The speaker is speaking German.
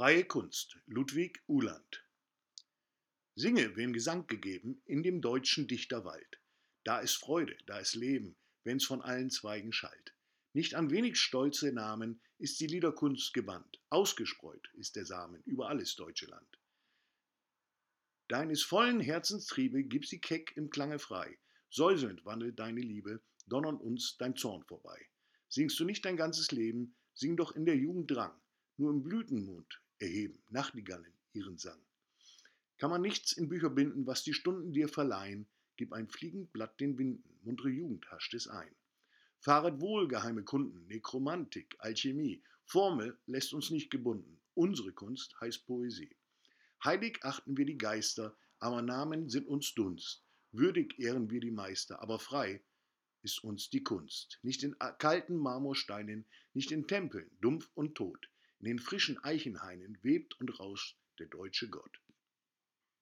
Freie Kunst, Ludwig Uhland. Singe, wem Gesang gegeben, in dem deutschen Dichterwald. Da ist Freude, da ist Leben, wenn's von allen Zweigen schallt. Nicht an wenig stolze Namen ist die Liederkunst gewandt. Ausgestreut ist der Samen über alles deutsche Land. Deines vollen Herzenstriebe gib sie keck im Klange frei. Säuselnd wandelt deine Liebe, donnernd uns dein Zorn vorbei. Singst du nicht dein ganzes Leben, sing doch in der Jugend Drang nur im Blütenmond erheben Nachtigallen ihren Sang. Kann man nichts in Bücher binden, was die Stunden dir verleihen, gib ein fliegend Blatt den Winden, muntere Jugend hascht es ein. Fahret wohl, geheime Kunden, Nekromantik, Alchemie, Formel lässt uns nicht gebunden, unsere Kunst heißt Poesie. Heilig achten wir die Geister, aber Namen sind uns Dunst, würdig ehren wir die Meister, aber frei ist uns die Kunst. Nicht in kalten Marmorsteinen, nicht in Tempeln, dumpf und tot, in den frischen Eichenhainen webt und rauscht der deutsche Gott.